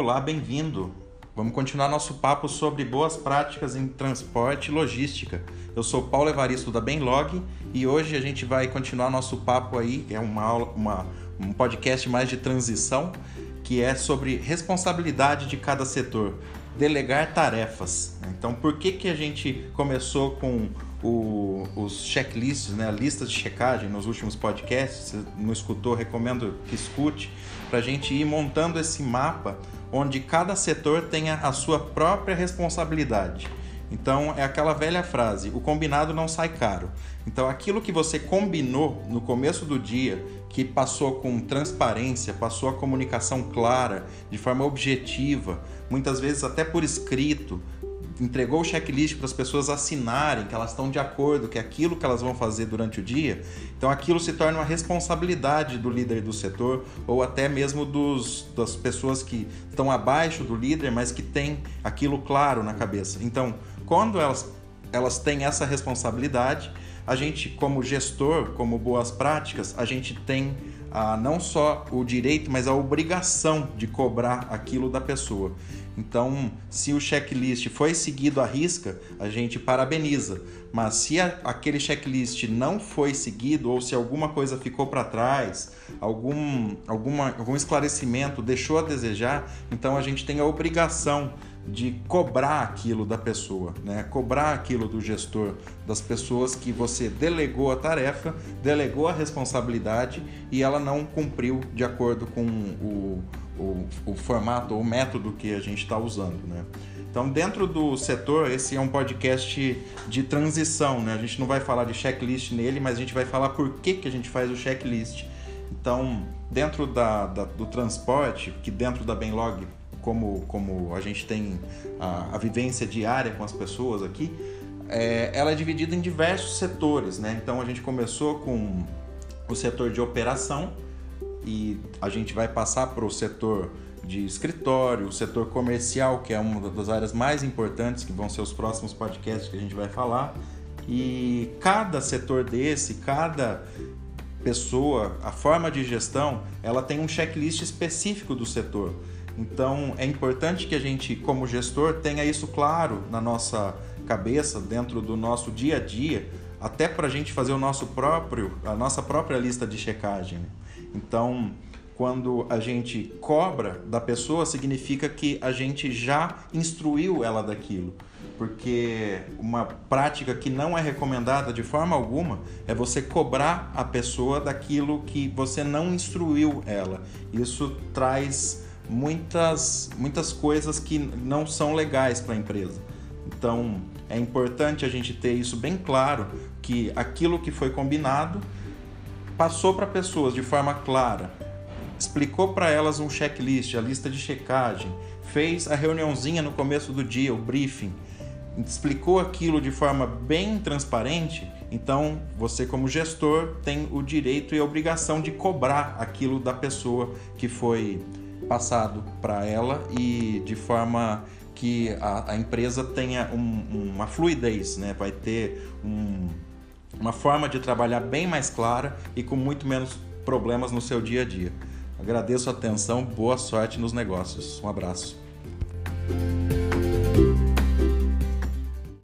Olá, bem-vindo. Vamos continuar nosso papo sobre boas práticas em transporte e logística. Eu sou Paulo Evaristo da Benlog e hoje a gente vai continuar nosso papo aí, é uma aula, uma, um podcast mais de transição, que é sobre responsabilidade de cada setor, delegar tarefas. Então, por que, que a gente começou com o, os checklists, né, a lista de checagem nos últimos podcasts? Se não escutou, recomendo que escute, para a gente ir montando esse mapa onde cada setor tenha a sua própria responsabilidade. Então é aquela velha frase: o combinado não sai caro. Então aquilo que você combinou no começo do dia, que passou com transparência, passou a comunicação clara, de forma objetiva, muitas vezes até por escrito, entregou o checklist para as pessoas assinarem que elas estão de acordo, que é aquilo que elas vão fazer durante o dia, então aquilo se torna uma responsabilidade do líder do setor ou até mesmo dos, das pessoas que estão abaixo do líder, mas que têm aquilo claro na cabeça. Então, quando elas, elas têm essa responsabilidade, a gente, como gestor, como boas práticas, a gente tem ah, não só o direito, mas a obrigação de cobrar aquilo da pessoa. Então, se o checklist foi seguido à risca, a gente parabeniza. Mas se a, aquele checklist não foi seguido ou se alguma coisa ficou para trás, algum, alguma, algum esclarecimento deixou a desejar, então a gente tem a obrigação de cobrar aquilo da pessoa, né? cobrar aquilo do gestor, das pessoas que você delegou a tarefa, delegou a responsabilidade e ela não cumpriu de acordo com o, o, o formato ou método que a gente está usando, né? Então, dentro do setor, esse é um podcast de transição, né? A gente não vai falar de checklist nele, mas a gente vai falar por que, que a gente faz o checklist. Então, dentro da, da do transporte, que dentro da Benlog, como, como a gente tem a, a vivência diária com as pessoas aqui, é, ela é dividida em diversos setores, né? Então, a gente começou com o setor de operação, e a gente vai passar para o setor de escritório, o setor comercial, que é uma das áreas mais importantes, que vão ser os próximos podcasts que a gente vai falar. E cada setor desse, cada pessoa, a forma de gestão, ela tem um checklist específico do setor. Então é importante que a gente, como gestor, tenha isso claro na nossa cabeça, dentro do nosso dia a dia, até para a gente fazer o nosso próprio, a nossa própria lista de checagem. Né? Então, quando a gente cobra da pessoa, significa que a gente já instruiu ela daquilo. Porque uma prática que não é recomendada de forma alguma é você cobrar a pessoa daquilo que você não instruiu ela. Isso traz muitas, muitas coisas que não são legais para a empresa. Então, é importante a gente ter isso bem claro que aquilo que foi combinado passou para pessoas de forma clara, explicou para elas um checklist, a lista de checagem, fez a reuniãozinha no começo do dia, o briefing, explicou aquilo de forma bem transparente, então você como gestor tem o direito e a obrigação de cobrar aquilo da pessoa que foi passado para ela e de forma que a, a empresa tenha um, uma fluidez, né? vai ter um, uma forma de trabalhar bem mais clara e com muito menos problemas no seu dia a dia. Agradeço a atenção, boa sorte nos negócios. Um abraço.